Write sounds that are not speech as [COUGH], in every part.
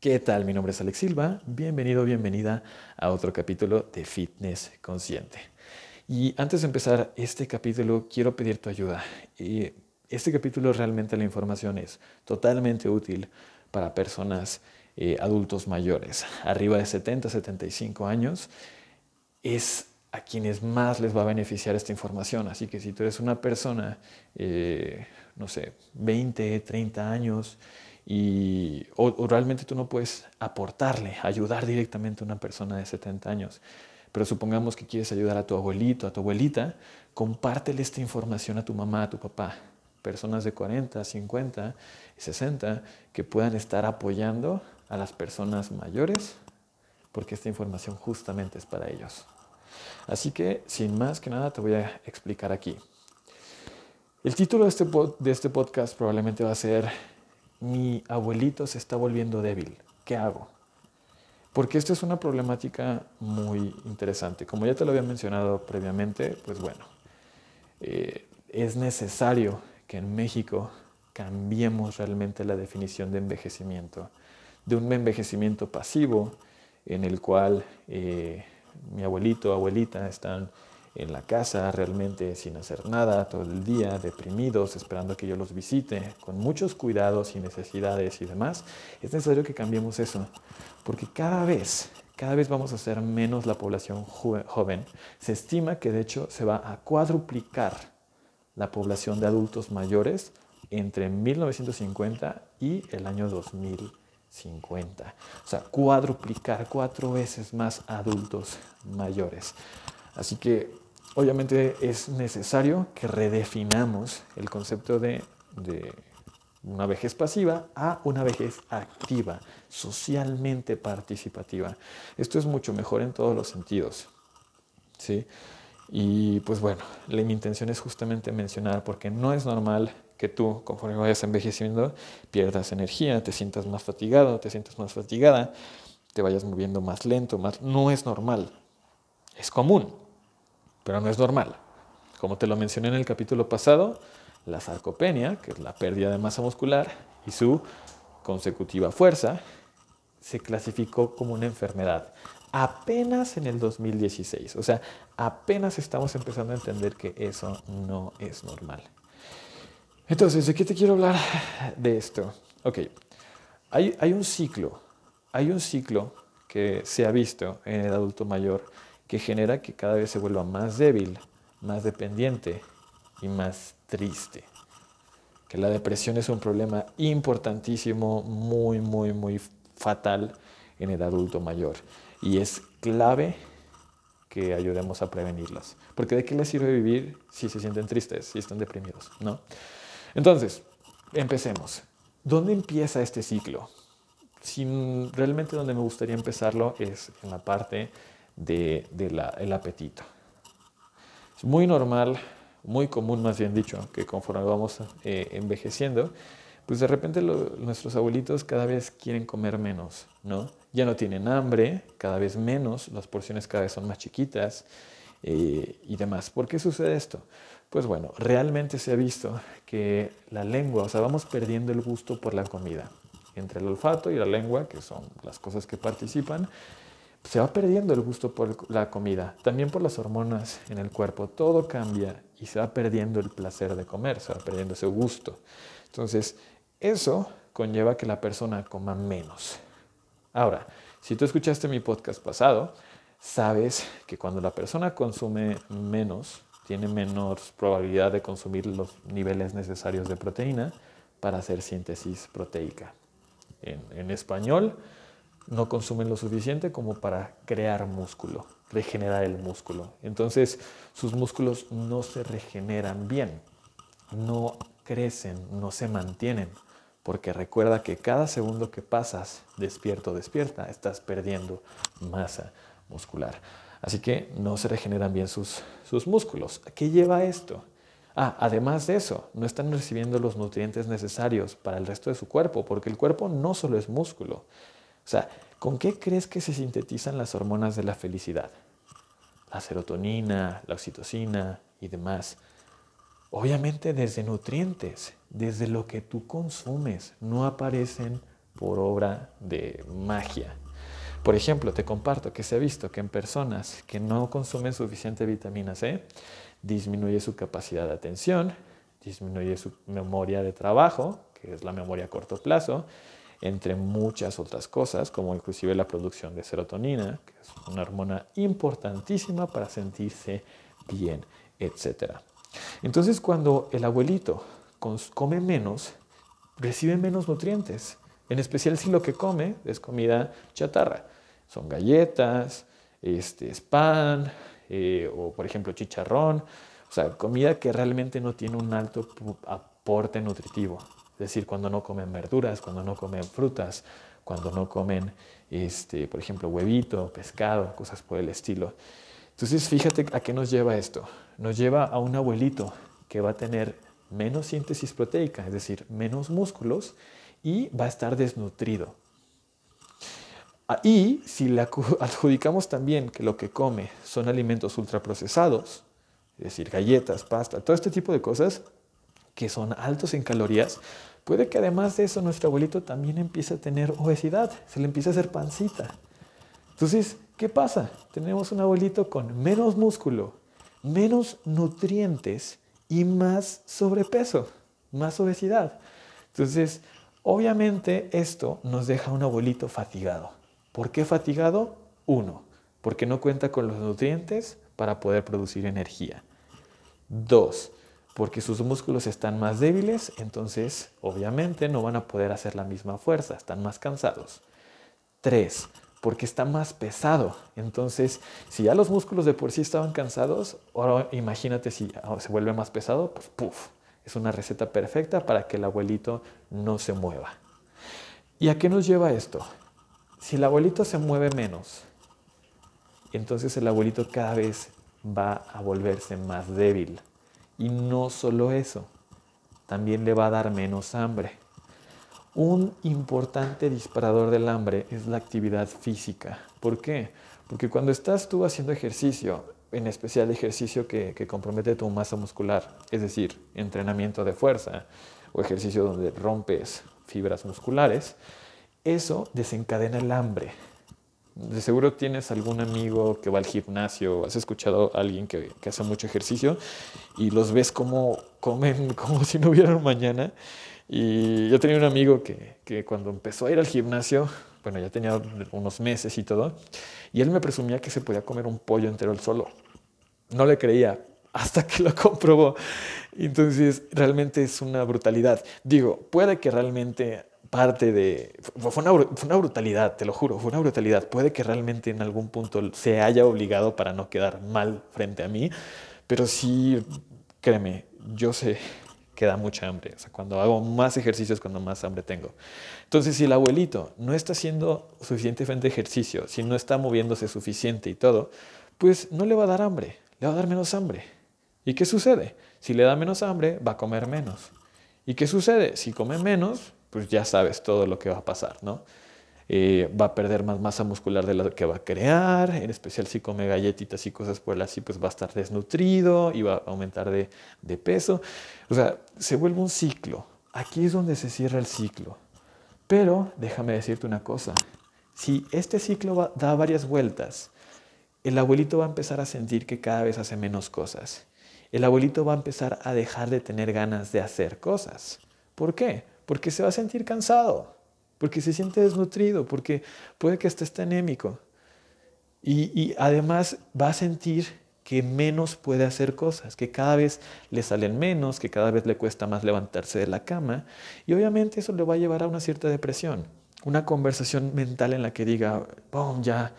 ¿Qué tal? Mi nombre es Alex Silva. Bienvenido, bienvenida a otro capítulo de Fitness Consciente. Y antes de empezar este capítulo, quiero pedir tu ayuda. Este capítulo realmente la información es totalmente útil para personas eh, adultos mayores, arriba de 70, 75 años. Es a quienes más les va a beneficiar esta información. Así que si tú eres una persona, eh, no sé, 20, 30 años, y, realmente tú no puedes aportarle, ayudar directamente a una persona de 70 años, pero supongamos que quieres ayudar a tu abuelito, a tu abuelita, compártele esta información a tu mamá, a tu papá, personas de 40, 50, 60, que puedan estar apoyando a las personas mayores, porque esta información justamente es para ellos. Así que, sin más que nada, te voy a explicar aquí. El título de este, de este podcast probablemente va a ser Mi abuelito se está volviendo débil. ¿Qué hago? Porque esta es una problemática muy interesante. Como ya te lo había mencionado previamente, pues bueno, eh, es necesario que en México cambiemos realmente la definición de envejecimiento, de un envejecimiento pasivo en el cual eh, mi abuelito abuelita están en la casa realmente sin hacer nada todo el día, deprimidos, esperando que yo los visite, con muchos cuidados y necesidades y demás, es necesario que cambiemos eso, porque cada vez, cada vez vamos a ser menos la población joven. Se estima que de hecho se va a cuadruplicar la población de adultos mayores entre 1950 y el año 2000. 50. O sea, cuadruplicar cuatro veces más adultos mayores. Así que obviamente es necesario que redefinamos el concepto de, una vejez pasiva a una vejez activa, socialmente participativa. Esto es mucho mejor en todos los sentidos. ¿sí? Y pues bueno, mi intención es justamente mencionar, porque no es normal que tú, conforme vayas envejeciendo, pierdas energía, te sientas más fatigado, te sientas más fatigada, te vayas moviendo más lento, más... No es normal. Es común, pero no es normal. Como te lo mencioné en el capítulo pasado, la sarcopenia, que es la pérdida de masa muscular, y su consecutiva fuerza, se clasificó como una enfermedad apenas en el 2016. O sea, apenas estamos empezando a entender que eso no es normal. Entonces, ¿de qué te quiero hablar de esto? Ok, hay, hay un ciclo, hay un ciclo que se ha visto en el adulto mayor que genera que cada vez se vuelva más débil, más dependiente y más triste. Que la depresión es un problema importantísimo, muy, muy, muy fatal en el adulto mayor. Y es clave que ayudemos a prevenirlas. Porque ¿de qué les sirve vivir si se sienten tristes, si están deprimidos? ¿no? Entonces, empecemos. ¿Dónde empieza este ciclo? realmente donde me gustaría empezarlo es en la parte del de, apetito. Es muy normal, muy común más bien dicho, que conforme vamos eh, envejeciendo, pues de repente nuestros abuelitos cada vez quieren comer menos, ¿no? Ya no tienen hambre, cada vez menos, las porciones cada vez son más chiquitas eh, y demás. ¿Por qué sucede esto? Pues bueno, realmente se ha visto que la lengua, o sea, vamos perdiendo el gusto por la comida. Entre el olfato y la lengua, que son las cosas que participan, se va perdiendo el gusto por la comida, también por las hormonas en el cuerpo, todo cambia y se va perdiendo el placer de comer, se va perdiendo ese gusto. Entonces, eso conlleva que la persona coma menos. Ahora, si tú escuchaste mi podcast pasado, sabes que cuando la persona consume menos, tiene menos probabilidad de consumir los niveles necesarios de proteína para hacer síntesis proteica. En, español, no consumen lo suficiente como para crear músculo, regenerar el músculo. Entonces, sus músculos no se regeneran bien, no crecen, no se mantienen, porque recuerda que cada segundo que pasas despierto despierta, estás perdiendo masa muscular. Así que no se regeneran bien sus, sus músculos. ¿Qué lleva esto? Ah, además de eso, no están recibiendo los nutrientes necesarios para el resto de su cuerpo, porque el cuerpo no solo es músculo. O sea, ¿con qué crees que se sintetizan las hormonas de la felicidad? La serotonina, la oxitocina y demás. Obviamente desde nutrientes, desde lo que tú consumes, no aparecen por obra de magia. Por ejemplo, te comparto que se ha visto que en personas que no consumen suficiente vitamina C, disminuye su capacidad de atención, disminuye su memoria de trabajo, que es la memoria a corto plazo, entre muchas otras cosas, como inclusive la producción de serotonina, que es una hormona importantísima para sentirse bien, etc. Entonces, cuando el abuelito come menos, recibe menos nutrientes, en especial si lo que come es comida chatarra. Son galletas, este, pan, eh, o por ejemplo chicharrón, o sea, comida que realmente no tiene un alto aporte nutritivo. Es decir, cuando no comen verduras, cuando no comen frutas, cuando no comen, este, por ejemplo, huevito, pescado, cosas por el estilo. Entonces, fíjate a qué nos lleva esto. Nos lleva a un abuelito que va a tener menos síntesis proteica, es decir, menos músculos, y va a estar desnutrido. Ah, y si le [LAUGHS] adjudicamos también que lo que come son alimentos ultraprocesados, es decir, galletas, pasta, todo este tipo de cosas que son altos en calorías, Puede que además de eso nuestro abuelito también empiece a tener obesidad, se le empieza a hacer pancita. Entonces, ¿qué pasa? Tenemos un abuelito con menos músculo, menos nutrientes y más sobrepeso, más obesidad. Entonces, obviamente esto nos deja un abuelito fatigado. ¿Por qué fatigado? Uno, porque no cuenta con los nutrientes para poder producir energía. Dos, porque sus músculos están más débiles, entonces obviamente no van a poder hacer la misma fuerza, están más cansados. Tres, porque está más pesado. Entonces, si ya los músculos de por sí estaban cansados, ahora imagínate si se vuelve más pesado, pues puff, es una receta perfecta para que el abuelito no se mueva. ¿Y a qué nos lleva esto? Si el abuelito se mueve menos, entonces el abuelito cada vez va a volverse más débil. Y no solo eso, también le va a dar menos hambre. Un importante disparador del hambre es la actividad física. ¿Por qué? Porque cuando estás tú haciendo ejercicio, en especial ejercicio que, que, compromete tu masa muscular, es decir, entrenamiento de fuerza o ejercicio donde rompes fibras musculares, eso desencadena el hambre. De seguro tienes algún amigo que va al gimnasio, has escuchado a alguien que, hace mucho ejercicio y los ves como comen [LAUGHS] como si no hubieran mañana. Y yo tenía un amigo que, que cuando empezó a ir al gimnasio, bueno, ya tenía unos meses y todo, y él me presumía que se podía comer un pollo entero él solo. No le creía hasta que lo [LAUGHS] comprobó. Entonces, realmente es una brutalidad. Digo, puede que realmente parte de... Fue una, brutalidad, te lo juro, fue una brutalidad. Puede que realmente en algún punto se haya obligado para no quedar mal frente a mí, pero sí, créeme, yo sé que da mucha hambre. O sea, cuando hago más ejercicios, cuando más hambre tengo. Entonces, si el abuelito no está haciendo suficientemente ejercicio, si no está moviéndose suficiente y todo, pues no le va a dar hambre, le va a dar menos hambre. ¿Y qué sucede? Si le da menos hambre, va a comer menos. ¿Y qué sucede? Si come menos, pues ya sabes todo lo que va a pasar, ¿no? Eh, va a perder más masa muscular de lo que va a crear, en especial si come galletitas y cosas por así, pues va a estar desnutrido y va a aumentar de, de peso. O sea, se vuelve un ciclo. Aquí es donde se cierra el ciclo. Pero déjame decirte una cosa, si este ciclo da varias vueltas, el abuelito va a empezar a sentir que cada vez hace menos cosas. El abuelito va a empezar a dejar de tener ganas de hacer cosas. ¿Por qué? Porque se va a sentir cansado, porque se siente desnutrido, porque puede que esté anémico. Y, además va a sentir que menos puede hacer cosas, que cada vez le salen menos, que cada vez le cuesta más levantarse de la cama. Y obviamente eso le va a llevar a una cierta depresión, una conversación mental en la que diga, ya,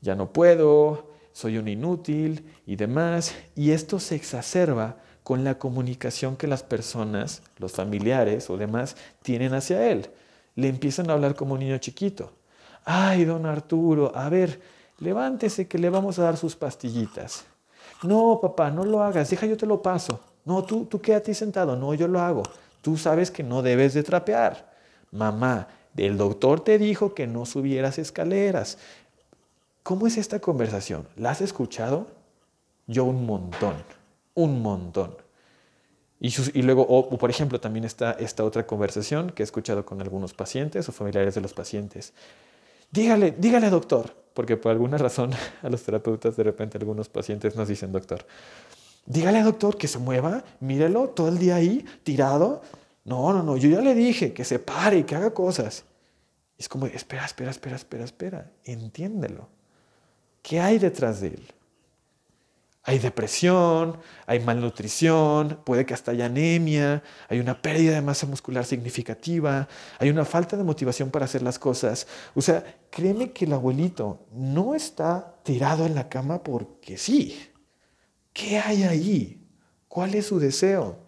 ya no puedo, soy un inútil y demás. Y esto se exacerba con la comunicación que las personas, los familiares o demás, tienen hacia él. Le empiezan a hablar como un niño chiquito. Ay, don Arturo, a ver, levántese que le vamos a dar sus pastillitas. No, papá, no lo hagas, deja yo te lo paso. No, tú, tú quédate sentado, no, yo lo hago. Tú sabes que no debes de trapear. Mamá, el doctor te dijo que no subieras escaleras. ¿Cómo es esta conversación? ¿La has escuchado? Yo un montón un montón. Y, luego, o, por ejemplo, también está esta otra conversación que he escuchado con algunos pacientes o familiares de los pacientes. Dígale, dígale doctor, porque por alguna razón [LAUGHS] a los terapeutas de repente algunos pacientes nos dicen doctor. Dígale doctor que se mueva, mírelo todo el día ahí, tirado. No, no, no, yo ya le dije que se pare y que haga cosas. Es como, espera, espera, espera, espera, espera, entiéndelo. ¿Qué hay detrás de él? Hay depresión, hay malnutrición, puede que hasta haya anemia, hay una pérdida de masa muscular significativa, hay una falta de motivación para hacer las cosas. O sea, créeme que el abuelito no está tirado en la cama porque sí. ¿Qué hay ahí? ¿Cuál es su deseo?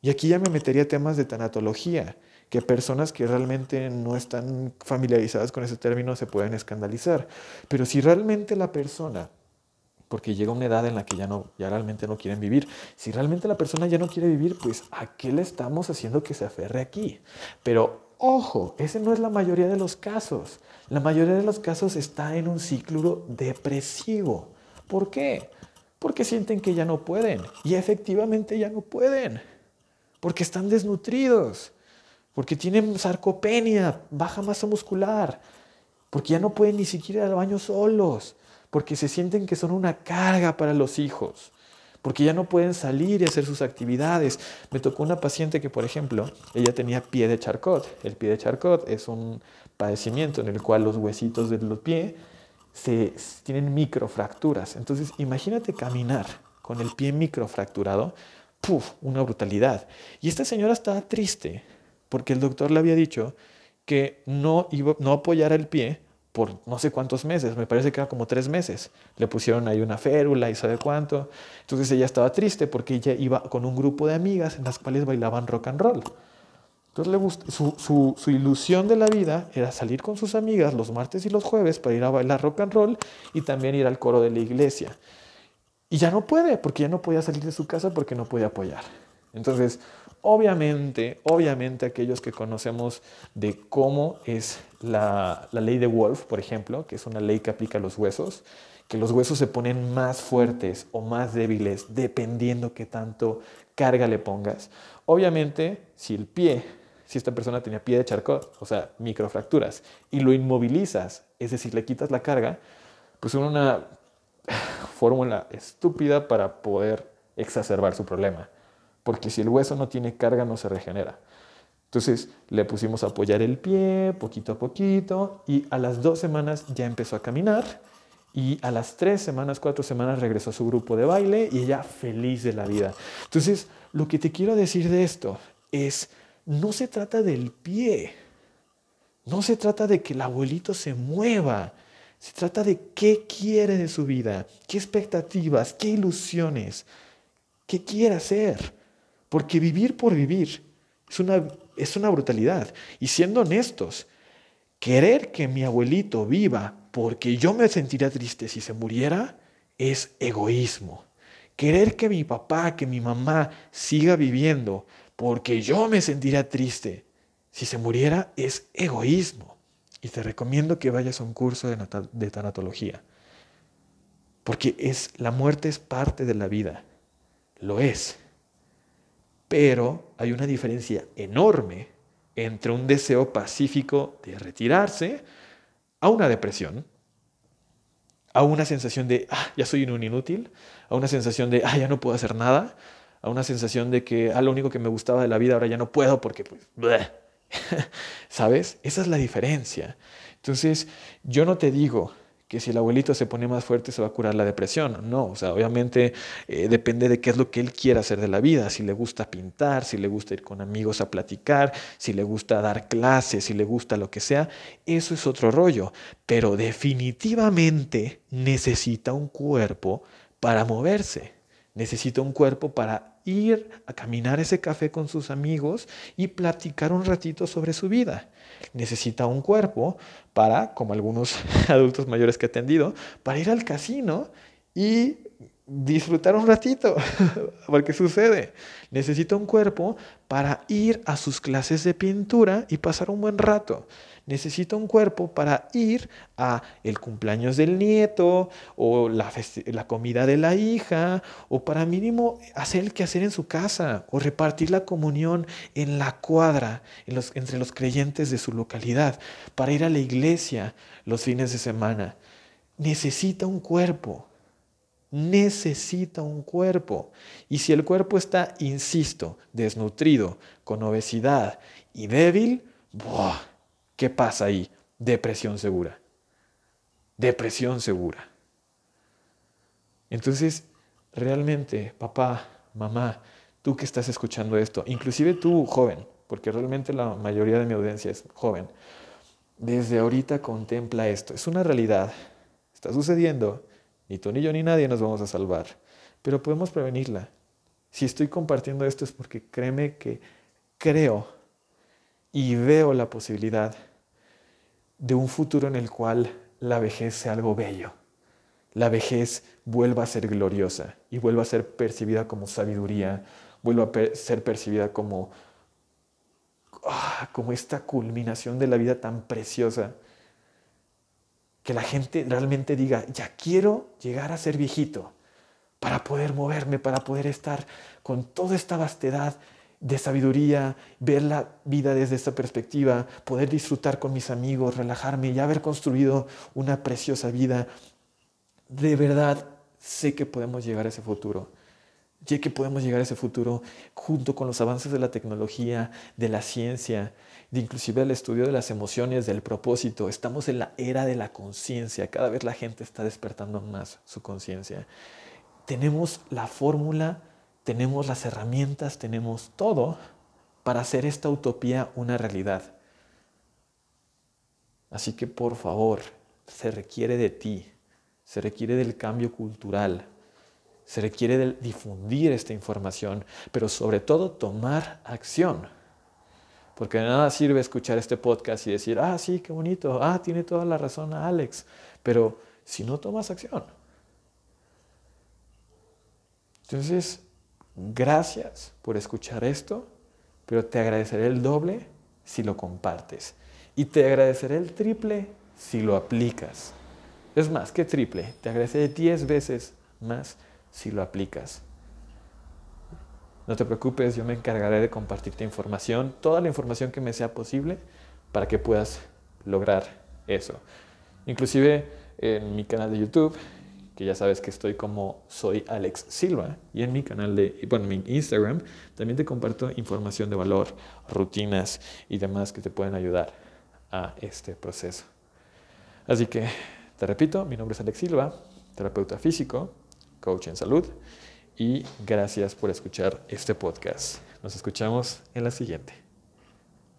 Y aquí ya me metería temas de tanatología, que personas que realmente no están familiarizadas con ese término se pueden escandalizar. Pero si realmente la persona porque llega una edad en la que ya, no, ya realmente no quieren vivir. Si realmente la persona ya no quiere vivir, pues ¿a qué le estamos haciendo que se aferre aquí? Pero ojo, ese no es la mayoría de los casos. La mayoría de los casos está en un ciclo depresivo. ¿Por qué? Porque sienten que ya no pueden. Y efectivamente ya no pueden. Porque están desnutridos. Porque tienen sarcopenia, baja masa muscular. Porque ya no pueden ni siquiera ir al baño solos porque se sienten que son una carga para los hijos, porque ya no pueden salir y hacer sus actividades. Me tocó una paciente que, por ejemplo, ella tenía pie de charcot. El pie de charcot es un padecimiento en el cual los huesitos de los pies se, tienen microfracturas. Entonces, imagínate caminar con el pie microfracturado, ¡puf! Una brutalidad. Y esta señora estaba triste porque el doctor le había dicho que no, iba, no apoyara el pie por no sé cuántos meses, me parece que era como tres meses. Le pusieron ahí una férula y sabe cuánto. Entonces ella estaba triste porque ella iba con un grupo de amigas en las cuales bailaban rock and roll. Entonces su, su, su, ilusión de la vida era salir con sus amigas los martes y los jueves para ir a bailar rock and roll y también ir al coro de la iglesia. Y ya no puede, porque ya no podía salir de su casa porque no podía apoyar. Entonces, Obviamente, obviamente aquellos que conocemos de cómo es la, ley de Wolf, por ejemplo, que es una ley que aplica a los huesos, que los huesos se ponen más fuertes o más débiles dependiendo qué tanto carga le pongas. Obviamente, si el pie, si esta persona tenía pie de charcot, o sea, microfracturas, y lo inmovilizas, es decir, le quitas la carga, pues es una [SIGHS] fórmula estúpida para poder exacerbar su problema porque si el hueso no tiene carga no se regenera. Entonces le pusimos a apoyar el pie poquito a poquito y a las dos semanas ya empezó a caminar y a las tres semanas, cuatro semanas regresó a su grupo de baile y ella feliz de la vida. Entonces lo que te quiero decir de esto es, no se trata del pie, no se trata de que el abuelito se mueva, se trata de qué quiere de su vida, qué expectativas, qué ilusiones, qué quiere hacer. Porque vivir por vivir es una, es una brutalidad. Y siendo honestos, querer que mi abuelito viva porque yo me sentiría triste si se muriera es egoísmo. Querer que mi papá, que mi mamá siga viviendo porque yo me sentiría triste si se muriera es egoísmo. Y te recomiendo que vayas a un curso de, de tanatología. Porque es, la muerte es parte de la vida. Lo es. Pero hay una diferencia enorme entre un deseo pacífico de retirarse a una depresión, a una sensación de, ah, ya soy un inútil, a una sensación de, ah, ya no puedo hacer nada, a una sensación de que, ah, lo único que me gustaba de la vida ahora ya no puedo porque, pues, [LAUGHS] ¿sabes? Esa es la diferencia. Entonces, yo no te digo que si el abuelito se pone más fuerte se va a curar la depresión. No, o sea, obviamente eh, depende de qué es lo que él quiera hacer de la vida, si le gusta pintar, si le gusta ir con amigos a platicar, si le gusta dar clases, si le gusta lo que sea, eso es otro rollo, pero definitivamente necesita un cuerpo para moverse, necesita un cuerpo para ir a caminar ese café con sus amigos y platicar un ratito sobre su vida. Necesita un cuerpo para, como algunos [LAUGHS] adultos mayores que he atendido, para ir al casino y disfrutar un ratito, [LAUGHS] porque sucede. Necesita un cuerpo para ir a sus clases de pintura y pasar un buen rato. Necesita un cuerpo para ir a el cumpleaños del nieto o la, la comida de la hija o para mínimo hacer el quehacer en su casa o repartir la comunión en la cuadra entre los creyentes de su localidad, para ir a la iglesia los fines de semana. Necesita un cuerpo necesita un cuerpo. Y si el cuerpo está, insisto, desnutrido, con obesidad y débil, ¿qué pasa ahí? Depresión segura. Depresión segura. Entonces, realmente, papá, mamá, tú que estás escuchando esto, inclusive tú, joven, porque realmente la mayoría de mi audiencia es joven, desde ahorita contempla esto. Es una realidad. Está sucediendo ni tú, ni yo, ni nadie nos vamos a salvar, pero podemos prevenirla. Si estoy compartiendo esto es porque créeme que creo y veo la posibilidad de un futuro en el cual la vejez sea algo bello. La vejez vuelva a ser gloriosa y vuelva a ser percibida como sabiduría, vuelva a ser percibida como, ah, como esta culminación de la vida tan preciosa que la gente realmente diga, ya quiero llegar a ser viejito para poder moverme, para poder estar con toda esta vastedad de sabiduría, ver la vida desde esta perspectiva, poder disfrutar con mis amigos, relajarme y haber construido una preciosa vida. De verdad, sé que podemos llegar a ese futuro. Sé que podemos llegar a ese futuro junto con los avances de la tecnología, de la ciencia, de inclusive el estudio de las emociones, del propósito. Estamos en la era de la conciencia. Cada vez la gente está despertando más su conciencia. Tenemos la fórmula, tenemos las herramientas, tenemos todo para hacer esta utopía una realidad. Así que por favor, se requiere de ti, se requiere del cambio cultural, se requiere de difundir esta información, pero sobre todo tomar acción. Porque de nada sirve escuchar este podcast y decir, ah, sí, qué bonito, ah, tiene toda la razón Alex, pero si no tomas acción. Entonces, gracias por escuchar esto, pero te agradeceré el doble si lo compartes. Y te agradeceré el triple si lo aplicas. Es más, que triple, te agradeceré 10 veces más si lo aplicas. No te preocupes, yo me encargaré de compartirte información, toda la información que me sea posible para que puedas lograr eso. Inclusive en mi canal de YouTube, que ya sabes que estoy como soy Alex Silva, y en mi canal de, bueno, mi Instagram, también te comparto información de valor, rutinas y demás que te pueden ayudar a este proceso. Así que, te repito, mi nombre es Alex Silva, terapeuta físico, coach en salud y gracias por escuchar este podcast. Nos escuchamos en la siguiente.